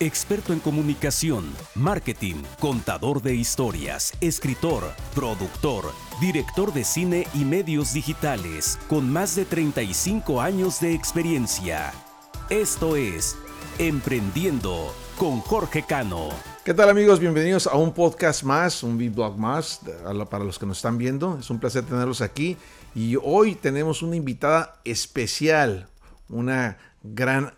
experto en comunicación, marketing, contador de historias, escritor, productor, director de cine y medios digitales, con más de 35 años de experiencia. Esto es Emprendiendo con Jorge Cano. ¿Qué tal amigos? Bienvenidos a un podcast más, un blog más para los que nos están viendo. Es un placer tenerlos aquí y hoy tenemos una invitada especial, una gran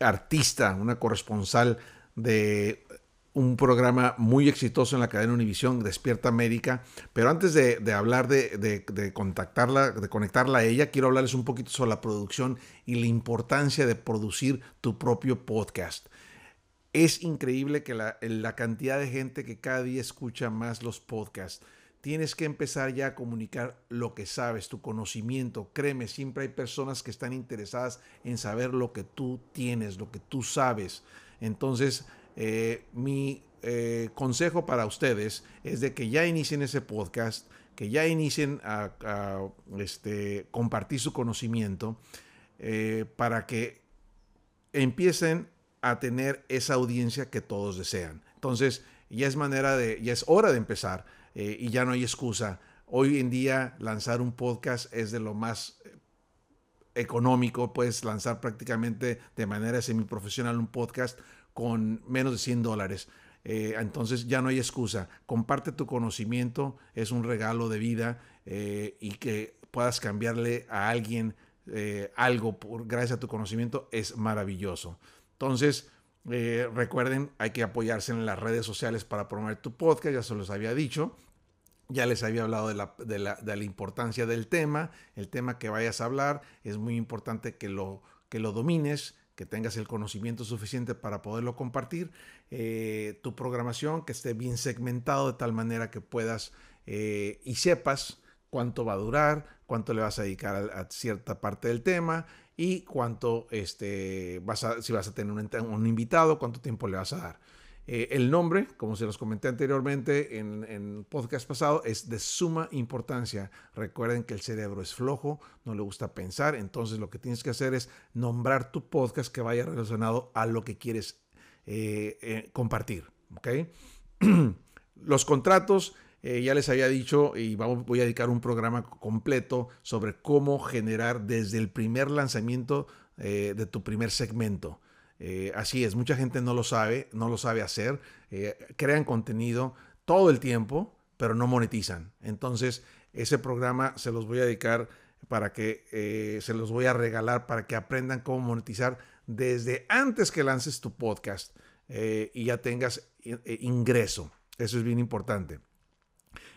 artista, una corresponsal de un programa muy exitoso en la cadena Univisión, Despierta América. Pero antes de, hablar de, contactarla, de conectarla a ella, quiero hablarles un poquito sobre la producción y la importancia de producir tu propio podcast. Es increíble que la, la cantidad de gente que cada día escucha más los podcasts tienes que empezar ya a comunicar lo que sabes, tu conocimiento. Créeme, siempre hay personas que están interesadas en saber lo que tú tienes, lo que tú sabes. Entonces, eh, mi eh, consejo para ustedes es de que ya inicien ese podcast, que ya inicien a, este, compartir su conocimiento eh, para que empiecen a tener esa audiencia que todos desean. Entonces, ya es manera de, ya es hora de empezar eh, y ya no hay excusa. Hoy en día lanzar un podcast es de lo más eh, económico, puedes lanzar prácticamente de manera semiprofesional un podcast con menos de 100 dólares. Eh, entonces ya no hay excusa. Comparte tu conocimiento, es un regalo de vida y que puedas cambiarle a alguien algo por, gracias a tu conocimiento es maravilloso. Entonces, eh, recuerden, hay que apoyarse en las redes sociales para promover tu podcast, ya se los había dicho. Ya les había hablado de la, importancia del tema, el tema que vayas a hablar. Es muy importante que lo, domines, que tengas el conocimiento suficiente para poderlo compartir. Eh, tu programación, que esté bien segmentado de tal manera que puedas eh, y sepas cuánto va a durar, cuánto le vas a dedicar a cierta parte del tema y cuánto, este, vas a, si vas a tener un, invitado, cuánto tiempo le vas a dar. Eh, el nombre, como se los comenté anteriormente en, el podcast pasado, es de suma importancia. Recuerden que el cerebro es flojo, no le gusta pensar, entonces lo que tienes que hacer es nombrar tu podcast que vaya relacionado a lo que quieres eh, eh, compartir. ¿okay? Los contratos eh, ya les había dicho y voy a dedicar un programa completo sobre cómo generar desde el primer lanzamiento eh, de tu primer segmento. Eh, así es, mucha gente no lo sabe, no lo sabe hacer, crean contenido todo el tiempo, pero no monetizan. Entonces, ese programa se los voy a dedicar para que se los voy a regalar para que aprendan cómo monetizar desde antes que lances tu podcast y ya tengas ingreso. Eso es bien importante.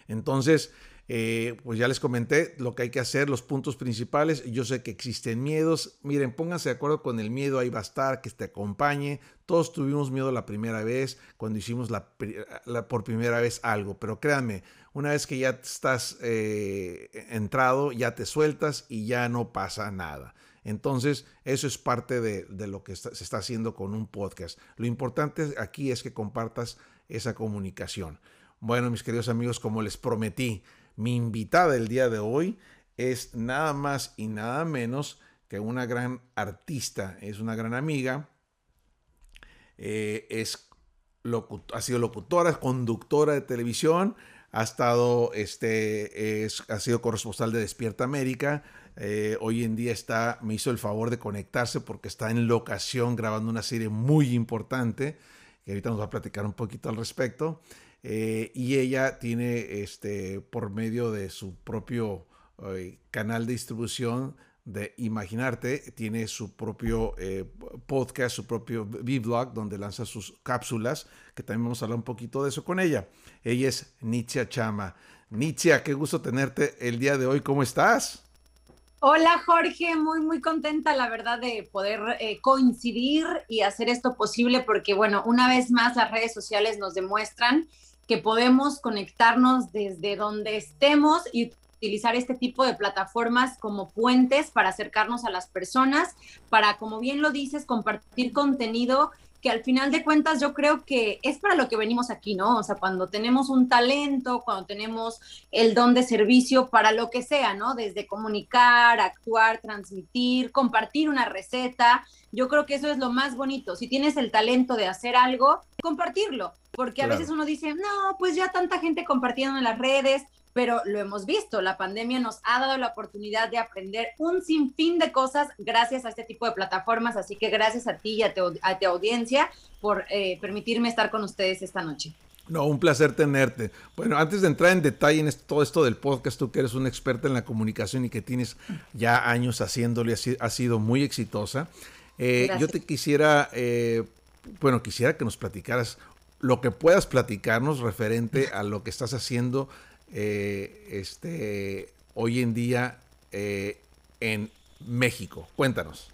Entonces, eh, pues ya les comenté lo que hay que hacer, los puntos principales. Yo sé que existen miedos. Miren, pónganse de acuerdo con el miedo, ahí va a estar, que te acompañe. Todos tuvimos miedo la primera vez, cuando hicimos la, por primera vez algo, pero créanme, una vez que ya estás eh, entrado, ya te sueltas y ya no pasa nada. Entonces, eso es parte de, lo que se está haciendo con un podcast. Lo importante aquí es que compartas esa comunicación. Bueno, mis queridos amigos, como les prometí, mi invitada el día de hoy es nada más y nada menos que una gran artista, es una gran amiga, eh, es ha sido locutora, conductora de televisión, ha estado, este, es, ha sido corresponsal de Despierta América. Eh, hoy en día está, me hizo el favor de conectarse porque está en locación grabando una serie muy importante, que ahorita nos va a platicar un poquito al respecto. Eh, y ella tiene, este, por medio de su propio eh, canal de distribución de Imaginarte, tiene su propio eh, podcast, su propio vlog donde lanza sus cápsulas, que también vamos a hablar un poquito de eso con ella. Ella es Nitzia Chama. Nitzia, qué gusto tenerte el día de hoy. ¿Cómo estás? Hola Jorge, muy muy contenta la verdad de poder coincidir y hacer esto posible porque bueno, una vez más las redes sociales nos demuestran que podemos conectarnos desde donde estemos y utilizar este tipo de plataformas como puentes para acercarnos a las personas, para, como bien lo dices, compartir contenido que al final de cuentas yo creo que es para lo que venimos aquí, ¿no? O sea, cuando tenemos un talento, cuando tenemos el don de servicio para lo que sea, ¿no? Desde comunicar, actuar, transmitir, compartir una receta, yo creo que eso es lo más bonito. Si tienes el talento de hacer algo, compartirlo, porque a veces uno dice, no, pues ya tanta gente compartiendo en las redes, pero lo hemos visto, la pandemia nos ha dado la oportunidad de aprender un sinfín de cosas gracias a este tipo de plataformas, así que gracias a ti y a tu, audiencia por eh, permitirme estar con ustedes esta noche. No, un placer tenerte. Bueno, antes de entrar en detalle en todo esto del podcast, tú que eres una experta en la comunicación y que tienes ya años haciéndole, ha sido muy exitosa. Eh, yo te quisiera, eh, bueno, quisiera que nos platicaras lo que puedas platicarnos referente a lo que estás haciendo eh, este, hoy en día eh, en México. Cuéntanos.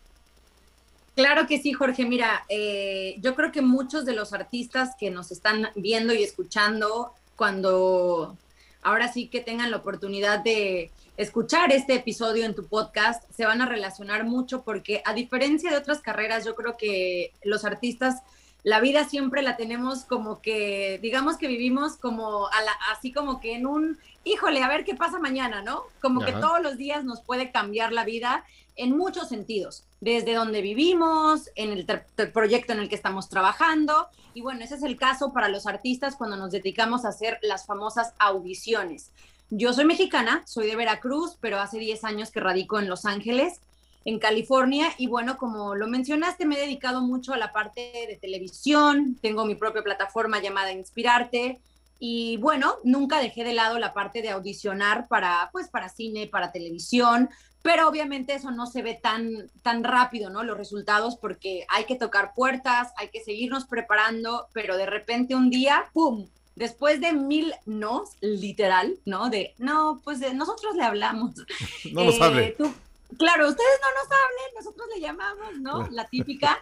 Claro que sí, Jorge. Mira, eh, yo creo que muchos de los artistas que nos están viendo y escuchando, cuando ahora sí que tengan la oportunidad de escuchar este episodio en tu podcast, se van a relacionar mucho porque a diferencia de otras carreras, yo creo que los artistas la vida siempre la tenemos como que, digamos que vivimos como a la, así como que en un, híjole, a ver qué pasa mañana, ¿no? Como que todos los días nos puede cambiar la vida en muchos sentidos, desde donde vivimos, en el, proyecto en el que estamos trabajando. Y bueno, ese es el caso para los artistas cuando nos dedicamos a hacer las famosas audiciones. Yo soy mexicana, soy de Veracruz, pero hace 10 años que radico en Los Ángeles en California y bueno, como lo mencionaste, me he dedicado mucho a la parte de televisión, tengo mi propia plataforma llamada Inspirarte y bueno, nunca dejé de lado la parte de audicionar para pues para cine, para televisión, pero obviamente eso no se ve tan tan rápido, ¿no? Los resultados porque hay que tocar puertas, hay que seguirnos preparando, pero de repente un día, pum, después de mil no, literal, ¿no? De, no, pues nosotros le hablamos. No lo sabe. Eh, claro, ustedes no nos hablen, nosotros le llamamos, ¿no? La típica.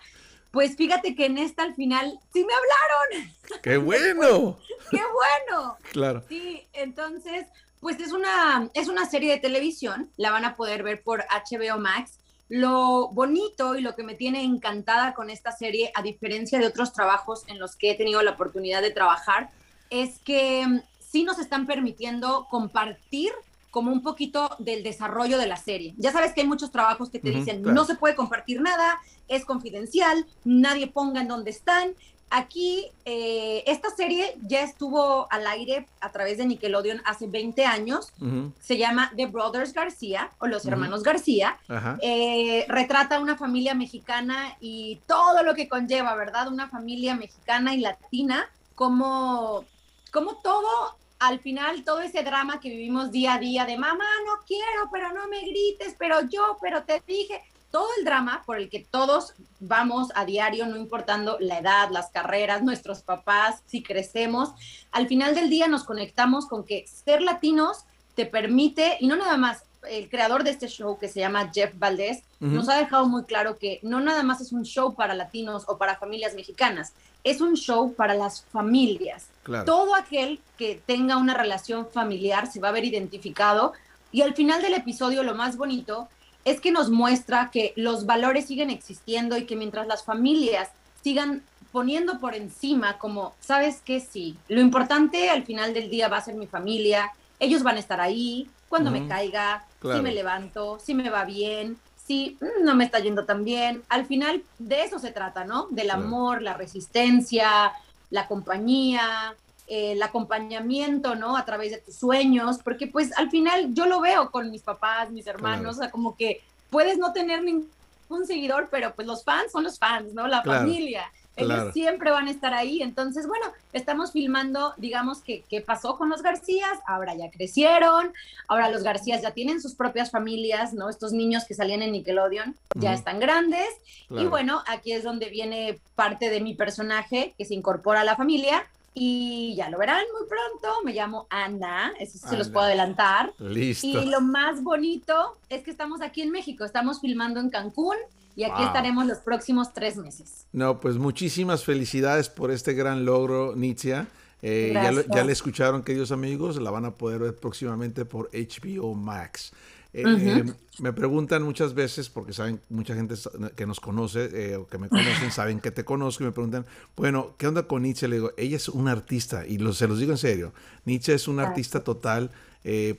Pues fíjate que en esta al final sí me hablaron. ¡Qué bueno! ¡Qué bueno! Claro. Sí, entonces, pues es una, es una serie de televisión, la van a poder ver por HBO Max. Lo bonito y lo que me tiene encantada con esta serie, a diferencia de otros trabajos en los que he tenido la oportunidad de trabajar, es que mm, sí nos están permitiendo compartir como un poquito del desarrollo de la serie. Ya sabes que hay muchos trabajos que te dicen, no se puede compartir nada, es confidencial, nadie ponga en dónde están. Aquí, eh, esta serie ya estuvo al aire a través de Nickelodeon hace 20 años. Se llama The Brothers García o Los Hermanos García. Eh, retrata una familia mexicana y todo lo que conlleva, ¿verdad? Una familia mexicana y latina, como, como todo al final todo ese drama que vivimos día a día de mamá, no quiero, pero no me grites, pero yo, pero te dije, todo el drama por el que todos vamos a diario, no importando la edad, las carreras, nuestros papás, si crecemos, al final del día nos conectamos con que ser latinos te permite, y no nada más, el creador de este show que se llama Jeff Valdés, nos ha dejado muy claro que no nada más es un show para latinos o para familias mexicanas, es un show para las familias. Todo aquel que tenga una relación familiar se va a ver identificado y al final del episodio lo más bonito es que nos muestra que los valores siguen existiendo y que mientras las familias sigan poniendo por encima como, ¿sabes qué? Sí, lo importante al final del día va a ser mi familia, ellos van a estar ahí cuando me caiga, si me levanto, si me va bien, si mm, no me está yendo tan bien. Al final de eso se trata, ¿no? Del amor, la resistencia, la compañía, el acompañamiento, ¿no? A través de tus sueños, porque pues al final yo lo veo con mis papás, mis hermanos, o sea, como que puedes no tener ningún seguidor, pero pues los fans son los fans, ¿no? La familia. Ellos siempre van a estar ahí. Entonces, bueno, estamos filmando, digamos, que qué pasó con los Garcías. Ahora ya crecieron. Ahora los Garcías ya tienen sus propias familias, ¿no? Estos niños que salían en Nickelodeon ya están grandes. Y bueno, aquí es donde viene parte de mi personaje que se incorpora a la familia. Y ya lo verán muy pronto. Me llamo Ana, eso se los puedo adelantar. Listo. Y lo más bonito es que estamos aquí en México. Estamos filmando en Cancún y aquí estaremos los próximos tres meses. No, pues muchísimas felicidades por este gran logro, Nitzia. Eh, ya, ya, le escucharon, queridos amigos, la van a poder ver próximamente por HBO Max. Eh, me preguntan muchas veces, porque saben, mucha gente que nos conoce eh, o que me conocen, saben que te conozco y me preguntan, bueno, ¿qué onda con Nietzsche? Le digo, ella es una artista y se los digo en serio. Nietzsche es un artista total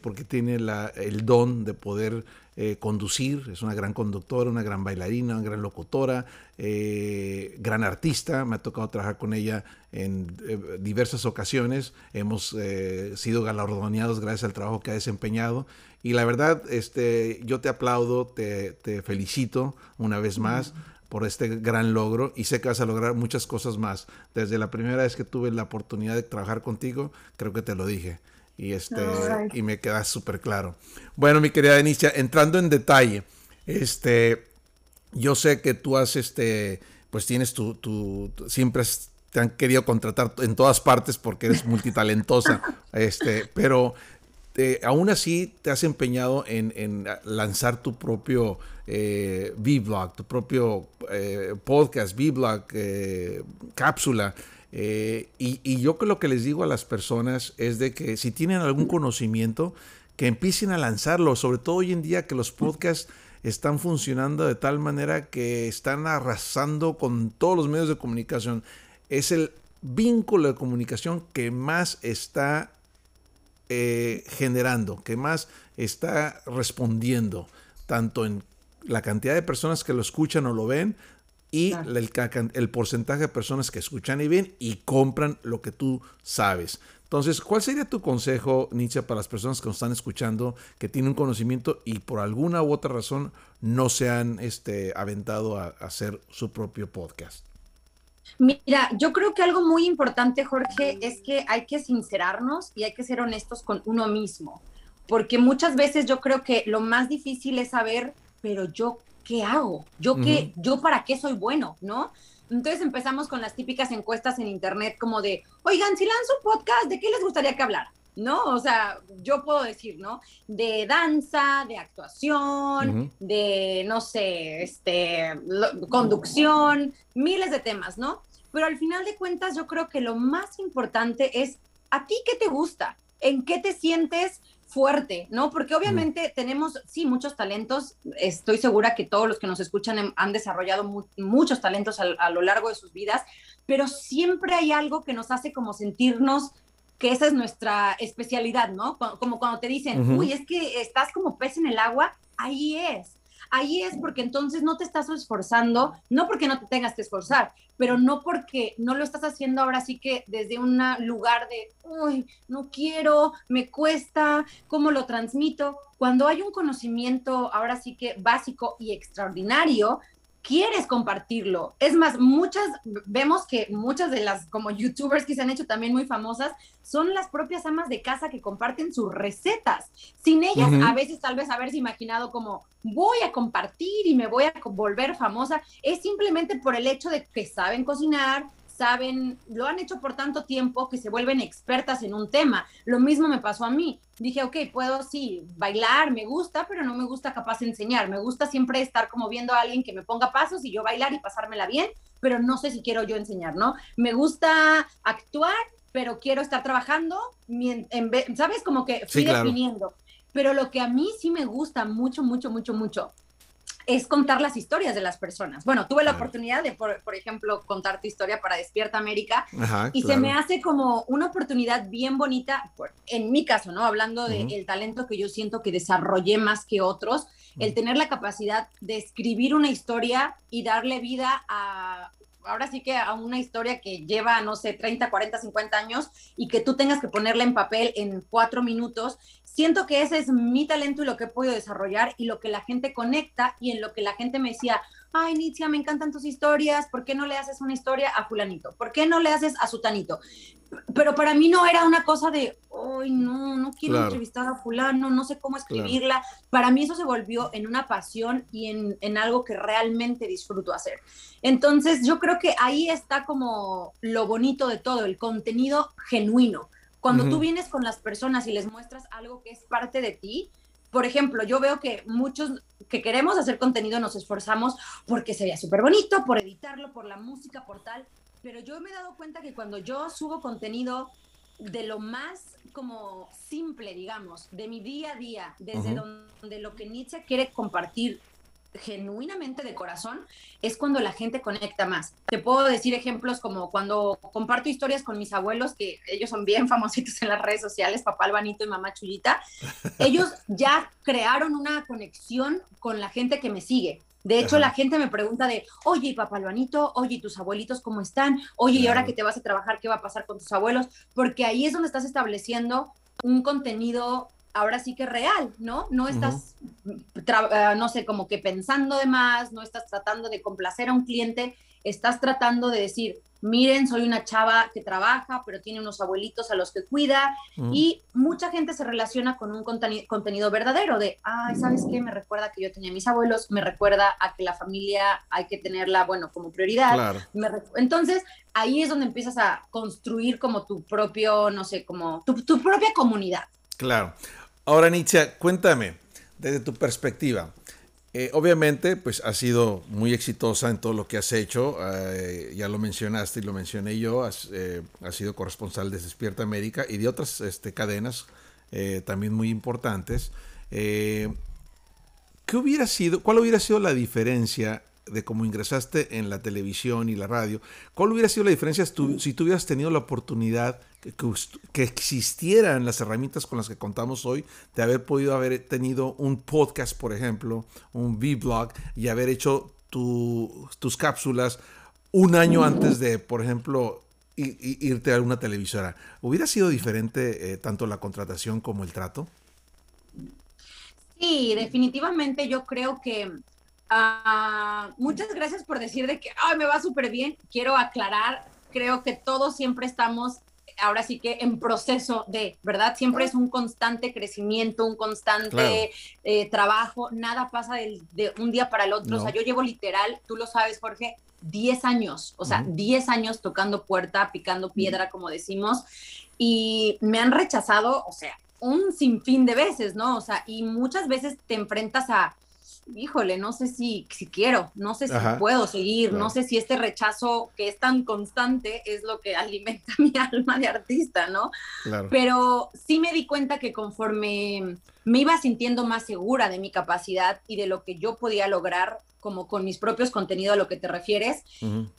porque tiene la, el don de poder conducir, es una gran conductora, una gran bailarina, una gran locutora, gran artista. Me ha tocado trabajar con ella en diversas ocasiones. Hemos sido galardoneados gracias al trabajo que ha desempeñado. Y la verdad, este, yo te aplaudo, te, te felicito una vez más por este gran logro y sé que vas a lograr muchas cosas más. Desde la primera vez que tuve la oportunidad de trabajar contigo, creo que te lo dije. Y, este, y me queda súper claro. Bueno, mi querida Denicia, entrando en detalle, este, yo sé que tú has, este, pues tienes tu, tu, siempre te han querido contratar en todas partes porque eres multitalentosa, este, pero aún así te has empeñado en, lanzar tu propio eh, V-Blog, tu propio eh, podcast, V-Blog, eh. Y, y, yo lo que les digo a las personas es de que si tienen algún conocimiento, que empiecen a lanzarlo, sobre todo hoy en día que los podcasts están funcionando de tal manera que están arrasando con todos los medios de comunicación. Es el vínculo de comunicación que más está eh, generando, que más está respondiendo, tanto en la cantidad de personas que lo escuchan o lo ven y el, el, porcentaje de personas que escuchan y ven y compran lo que tú sabes. Entonces, ¿cuál sería tu consejo, Nietzsche, para las personas que nos están escuchando, que tienen un conocimiento y por alguna u otra razón no se han este, aventado a hacer su propio podcast? Mira, yo creo que algo muy importante, Jorge, es que hay que sincerarnos y hay que ser honestos con uno mismo, porque muchas veces yo creo que lo más difícil es saber, pero yo qué hago, yo qué, yo para qué soy bueno, ¿no? Entonces empezamos con las típicas encuestas en internet como de, oigan, si lanzo un podcast, ¿de qué les gustaría que hablara? ¿no? O sea, yo puedo decir, ¿no? De danza, de actuación, de, no sé, este, conducción, miles de temas, ¿no? Pero al final de cuentas yo creo que lo más importante es a ti qué te gusta, en qué te sientes fuerte, ¿no? Porque obviamente tenemos, sí, muchos talentos, estoy segura que todos los que nos escuchan han desarrollado muchos talentos a, lo largo de sus vidas, pero siempre hay algo que nos hace como sentirnos que esa es nuestra especialidad, ¿no? Como cuando te dicen, uy, es que estás como pez en el agua, ahí es. Ahí es porque entonces no te estás esforzando, no porque no te tengas que esforzar, pero no porque no lo estás haciendo ahora sí que desde un lugar de, uy, no quiero, me cuesta, ¿cómo lo transmito? Cuando hay un conocimiento ahora sí que básico y extraordinario, quieres compartirlo. Es más, muchas, vemos que muchas de las como youtubers que se han hecho también muy famosas son las propias amas de casa que comparten sus recetas. Sin ellas, a veces tal vez haberse imaginado como voy a compartir y me voy a volver famosa, es simplemente por el hecho de que saben cocinar, saben, lo han hecho por tanto tiempo que se vuelven expertas en un tema. Lo mismo me pasó a mí. Dije, ok, puedo sí bailar, me gusta, pero no me gusta capaz enseñar. Me gusta siempre estar como viendo a alguien que me ponga pasos y yo bailar y pasármela bien, pero no sé si quiero yo enseñar, ¿no? Me gusta actuar, pero quiero estar trabajando, en ¿sabes? Como que fui definiendo. Pero lo que a mí sí me gusta mucho, mucho, mucho, mucho es contar las historias de las personas. Bueno, tuve la oportunidad de, por, ejemplo, contar tu historia para Despierta América y se me hace como una oportunidad bien bonita, en mi caso, ¿no? Hablando del talento que yo siento que desarrollé más que otros, el tener la capacidad de escribir una historia y darle vida a ahora sí que a una historia que lleva, no sé, 30, 40, 50 años y que tú tengas que ponerla en papel en cuatro minutos, siento que ese es mi talento y lo que he podido desarrollar y lo que la gente conecta y en lo que la gente me decía, ay, Nitzia, me encantan tus historias, ¿por qué no le haces una historia a fulanito? ¿Por qué no le haces a sutanito? Pero para mí no era una cosa de, ay, no, no quiero entrevistar a fulano, no sé cómo escribirla. Para mí eso se volvió en una pasión y en, en, algo que realmente disfruto hacer. Entonces yo creo que ahí está como lo bonito de todo, el contenido genuino. Cuando tú vienes con las personas y les muestras algo que es parte de ti, por ejemplo, yo veo que muchos que queremos hacer contenido nos esforzamos porque se vea súper bonito, por editarlo, por la música, por tal, pero yo me he dado cuenta que cuando yo subo contenido de lo más como simple, digamos, de mi día a día, desde donde lo que Nietzsche quiere compartir genuinamente de corazón es cuando la gente conecta más. Te puedo decir ejemplos como cuando comparto historias con mis abuelos, que ellos son bien famositos en las redes sociales, papá Albanito y mamá Chuyita, ellos ya crearon una conexión con la gente que me sigue. De hecho, la gente me pregunta de, oye, papá Albanito, oye, tus abuelitos cómo están? Oye, y ahora que te vas a trabajar, ¿qué va a pasar con tus abuelos? Porque ahí es donde estás estableciendo un contenido ahora sí que real, ¿no? No estás, eh, no sé, como que pensando de más, no estás tratando de complacer a un cliente, estás tratando de decir, miren, soy una chava que trabaja, pero tiene unos abuelitos a los que cuida y mucha gente se relaciona con un contenido verdadero de, ay, ¿sabes qué? Me recuerda que yo tenía mis abuelos, me recuerda a que la familia hay que tenerla, bueno, como prioridad. Entonces, ahí es donde empiezas a construir como tu propio, no sé, como tu, tu propia comunidad. Claro. Ahora, Nietzsche, cuéntame, desde tu perspectiva, eh, obviamente, pues has sido muy exitosa en todo lo que has hecho. Eh, ya lo mencionaste y lo mencioné yo. Has, eh, sido corresponsal de Despierta América y de otras este, cadenas también muy importantes. ¿Qué hubiera sido, cuál hubiera sido la diferencia de cómo ingresaste en la televisión y la radio? ¿Cuál hubiera sido la diferencia si tú hubieras tenido la oportunidad que, existieran las herramientas con las que contamos hoy, de haber podido haber tenido un podcast, por ejemplo, un V-blog y haber hecho tus cápsulas un año antes de, por ejemplo, irte a alguna televisora. ¿Hubiera sido diferente eh, tanto la contratación como el trato? Sí, definitivamente yo creo que ah, muchas gracias por decir de que me va súper bien. Quiero aclarar, creo que todos siempre estamos ahora sí que en proceso de, ¿verdad? Siempre es un constante crecimiento, un constante eh, trabajo, nada pasa de, un día para el otro. O sea, yo llevo literal, tú lo sabes, Jorge, 10 años, o sea, 10 años tocando puerta, picando piedra, como decimos, y me han rechazado, o sea, un sinfín de veces, ¿no? O sea, y muchas veces te enfrentas a híjole, no sé si, si quiero, no sé si puedo seguir, no sé si este rechazo que es tan constante es lo que alimenta mi alma de artista, ¿no? Pero sí me di cuenta que conforme me iba sintiendo más segura de mi capacidad y de lo que yo podía lograr, como con mis propios contenidos a lo que te refieres,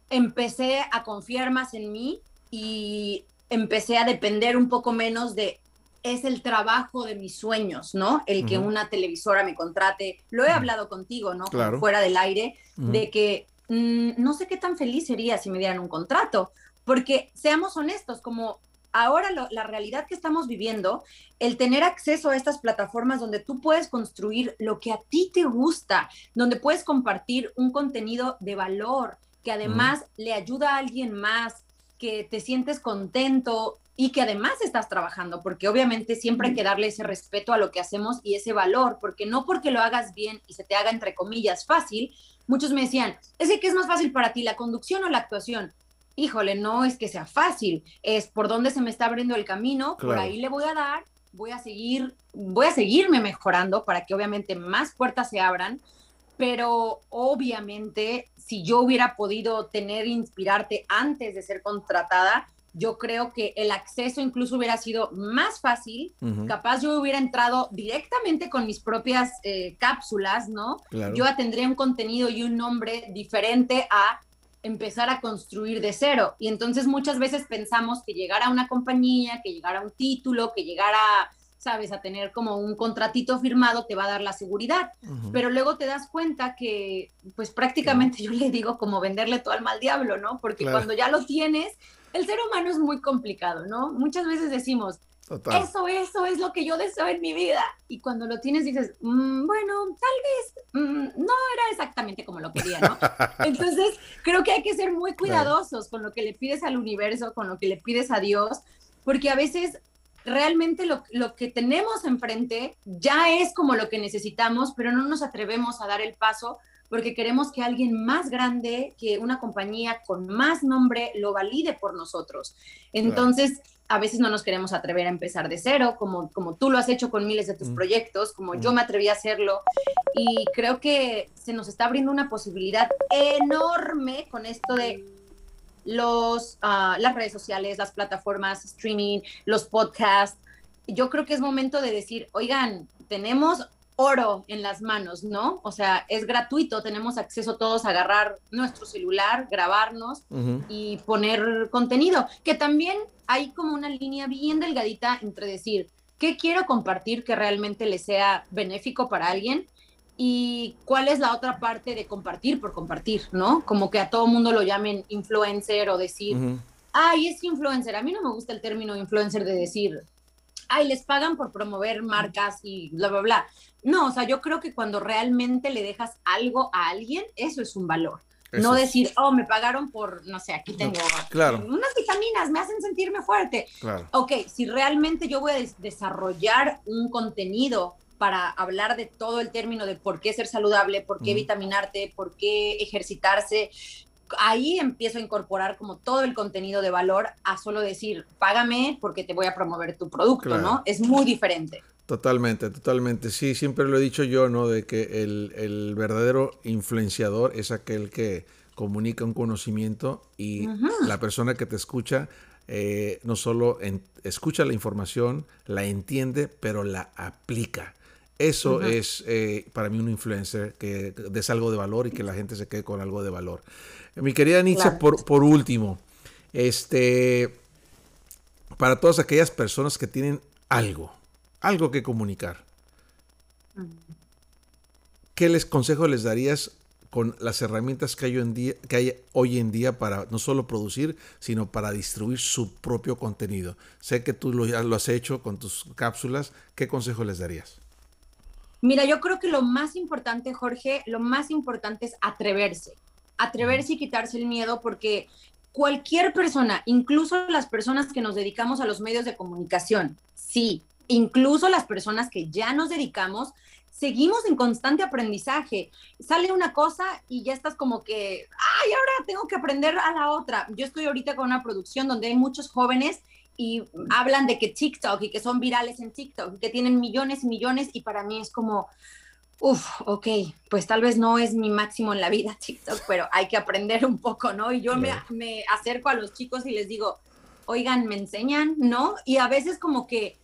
empecé a confiar más en mí y empecé a depender un poco menos de es el trabajo de mis sueños, ¿no? El que una televisora me contrate. Lo he hablado contigo, ¿no? Fuera del aire, de que mm, no sé qué tan feliz sería si me dieran un contrato, porque seamos honestos, como ahora la realidad que estamos viviendo, el tener acceso a estas plataformas donde tú puedes construir lo que a ti te gusta, donde puedes compartir un contenido de valor, que además le ayuda a alguien más, que te sientes contento, y que además estás trabajando, porque obviamente siempre hay que darle ese respeto a lo que hacemos y ese valor, porque no porque lo hagas bien y se te haga entre comillas fácil, muchos me decían, es que ¿qué es más fácil para ti, la conducción o la actuación? Híjole, no es que sea fácil, es por dónde se me está abriendo el camino, por ahí le voy a dar, voy a seguir, voy a seguirme mejorando para que obviamente más puertas se abran, pero obviamente si yo hubiera podido tener, inspirarte antes de ser contratada, yo creo que el acceso incluso hubiera sido más fácil. Capaz yo hubiera entrado directamente con mis propias eh, cápsulas, ¿no? Yo tendría un contenido y un nombre diferente a empezar a construir de cero. Y entonces muchas veces pensamos que llegar a una compañía, que llegar a un título, que llegar a, sabes, a tener como un contratito firmado te va a dar la seguridad. Pero luego te das cuenta que, pues prácticamente yo le digo como venderle todo al mal diablo, ¿no? Porque cuando ya lo tienes, el ser humano es muy complicado, ¿no? Muchas veces decimos, eso, eso es lo que yo deseo en mi vida. Y cuando lo tienes dices, mm, bueno, tal vez mm, no era exactamente como lo quería, ¿no? Entonces, creo que hay que ser muy cuidadosos con lo que le pides al universo, con lo que le pides a Dios, porque a veces realmente lo, lo que tenemos enfrente ya es como lo que necesitamos, pero no nos atrevemos a dar el paso porque queremos que alguien más grande, que una compañía con más nombre lo valide por nosotros. Entonces, a veces no nos queremos atrever a empezar de cero, como, como tú lo has hecho con miles de tus mm. proyectos, como yo mm. me atreví a hacerlo. Y creo que se nos está abriendo una posibilidad enorme con esto de los, ah, las redes sociales, las plataformas, streaming, los podcasts. Yo creo que es momento de decir, oigan, tenemos oro en las manos, ¿no? O sea, es gratuito, tenemos acceso todos a agarrar nuestro celular, grabarnos y poner contenido, que también hay como una línea bien delgadita entre decir, ¿qué quiero compartir que realmente le sea benéfico para alguien? Y cuál es la otra parte de compartir por compartir, ¿no? Como que a todo mundo lo llamen influencer o decir, ay, es influencer. A mí no me gusta el término influencer de decir, ay, les pagan por promover marcas y bla, bla, bla. No, o sea, yo creo que cuando realmente le dejas algo a alguien, eso es un valor. no decir, oh, me pagaron por, no sé, aquí tengo unas vitaminas, me hacen sentirme fuerte. Claro. Ok, si realmente yo voy a desarrollar un contenido para hablar de todo el término de por qué ser saludable, por qué vitaminarte, por qué ejercitarse, ahí empiezo a incorporar como todo el contenido de valor a solo decir, págame porque te voy a promover tu producto, ¿no? Es muy diferente. Totalmente, totalmente. Sí, siempre lo he dicho yo, ¿no? De que el, verdadero influenciador es aquel que comunica un conocimiento y la persona que te escucha eh, no solo escucha la información, la entiende, pero la aplica. Eso es eh, para mí un influencer que des algo de valor y que la gente se quede con algo de valor. Mi querida Nietzsche, por, por último, este, para todas aquellas personas que tienen algo, algo que comunicar, ¿qué les consejo les darías con las herramientas que hay, hoy en día, que hay hoy en día para no solo producir, sino para distribuir su propio contenido? Sé que tú lo has hecho con tus cápsulas. ¿Qué consejo les darías? Mira, yo creo que lo más importante, Jorge, lo más importante es atreverse atreverse y quitarse el miedo porque cualquier persona, incluso las personas que nos dedicamos a los medios de comunicación, sí, incluso las personas que ya nos dedicamos, seguimos en constante aprendizaje. Sale una cosa y ya estás como que, ay, ahora tengo que aprender a la otra. Yo estoy ahorita con una producción donde hay muchos jóvenes y hablan de que TikTok y que son virales en TikTok y que tienen millones y millones y para mí es como, Uf, ok, pues tal vez no es mi máximo en la vida TikTok, pero hay que aprender un poco, ¿no? Y yo me, me, acerco a los chicos y les digo, oigan, me enseñan, ¿no? Y a veces como que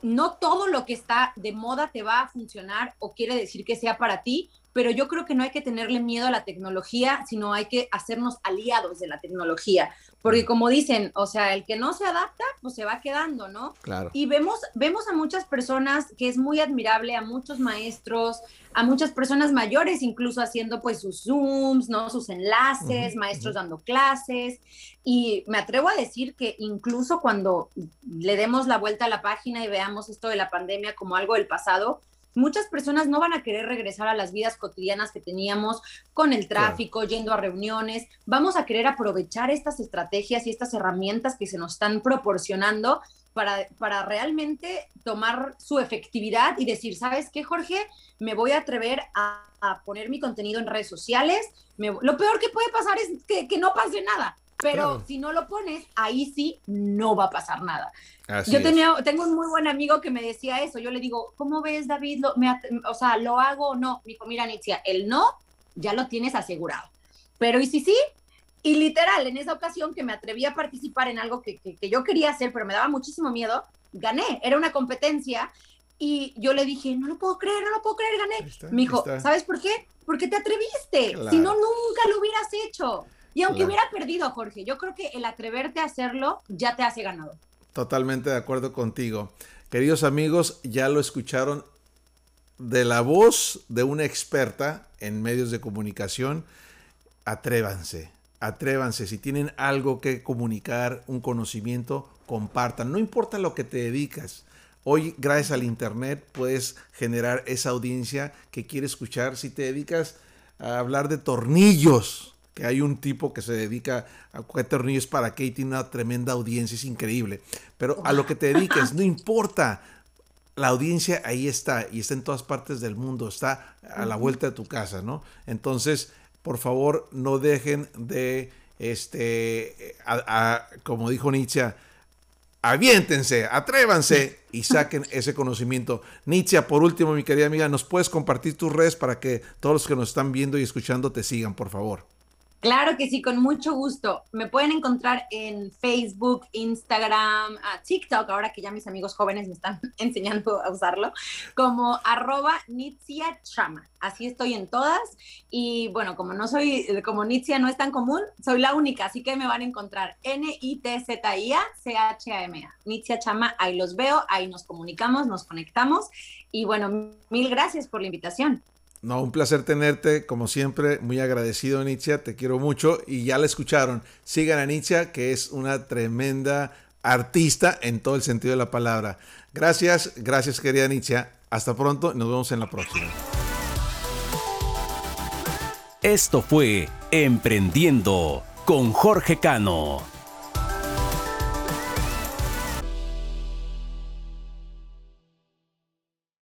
no todo lo que está de moda te va a funcionar o quiere decir que sea para ti, pero yo creo que no hay que tenerle miedo a la tecnología, sino hay que hacernos aliados de la tecnología. Porque como dicen, o sea, el que no se adapta, pues se va quedando, ¿no? Claro. Y vemos, vemos a muchas personas que es muy admirable, a muchos maestros, a muchas personas mayores incluso haciendo pues sus Zooms, ¿no? Sus enlaces, maestros dando clases. Y me atrevo a decir que incluso cuando le demos la vuelta a la página y veamos esto de la pandemia como algo del pasado, muchas personas no van a querer regresar a las vidas cotidianas que teníamos con el tráfico, yendo a reuniones. Vamos a querer aprovechar estas estrategias y estas herramientas que se nos están proporcionando para, para realmente tomar su efectividad y decir, ¿sabes qué, Jorge? Me voy a atrever a, poner mi contenido en redes sociales. lo peor que puede pasar es que, que no pase nada pero si no lo pones, ahí sí no va a pasar nada. yo tenía, tengo un muy buen amigo que me decía eso. Yo le digo, ¿cómo ves, David? Lo, o sea, ¿lo hago o no? Me dijo, mira, Nitzia, el no ya lo tienes asegurado. Pero ¿y si sí? Y literal, en esa ocasión que me atreví a participar en algo que, que, yo quería hacer, pero me daba muchísimo miedo, gané. Era una competencia y yo le dije, no lo puedo creer, no lo puedo creer, gané. me dijo, ¿sabes por qué? Porque te atreviste. Si no, nunca lo hubieras hecho. Y aunque hubiera perdido, Jorge, yo creo que el atreverte a hacerlo ya te hace ganado. Totalmente de acuerdo contigo. Queridos amigos, ya lo escucharon de la voz de una experta en medios de comunicación. Atrévanse, atrévanse. Si tienen algo que comunicar, un conocimiento, compartan. No importa lo que te dedicas. Hoy, gracias al Internet, puedes generar esa audiencia que quiere escuchar. Si te dedicas a hablar de tornillos, que hay un tipo que se dedica a coger tornillos para que y tiene una tremenda audiencia, es increíble. Pero a lo que te dediques, no importa. La audiencia ahí está y está en todas partes del mundo, está a la vuelta de tu casa, ¿no? Entonces, por favor, no dejen de, este, como dijo Nietzsche, aviéntense, atrévanse y saquen ese conocimiento. Nietzsche, por último, mi querida amiga, ¿nos puedes compartir tus redes para que todos los que nos están viendo y escuchando te sigan, por favor? Claro que sí, con mucho gusto. Me pueden encontrar en Facebook, Instagram, TikTok, ahora que ya mis amigos jóvenes me están enseñando a usarlo, como arroba Nitzia Chama. Así estoy en todas. Y bueno, como no soy, como Nitzia no es tan común, soy la única, así que me van a encontrar N-I-T-Z-I-A C-H-A-M-A. Nitzia Chama, ahí los veo, ahí nos comunicamos, nos conectamos. Y bueno, mil gracias por la invitación. No, un placer tenerte, como siempre, muy agradecido, Nitzia, te quiero mucho y ya la escucharon. Sigan a Nitzia, que es una tremenda artista en todo el sentido de la palabra. Gracias, gracias querida Nitzia. Hasta pronto, nos vemos en la próxima. Esto fue Emprendiendo con Jorge Cano.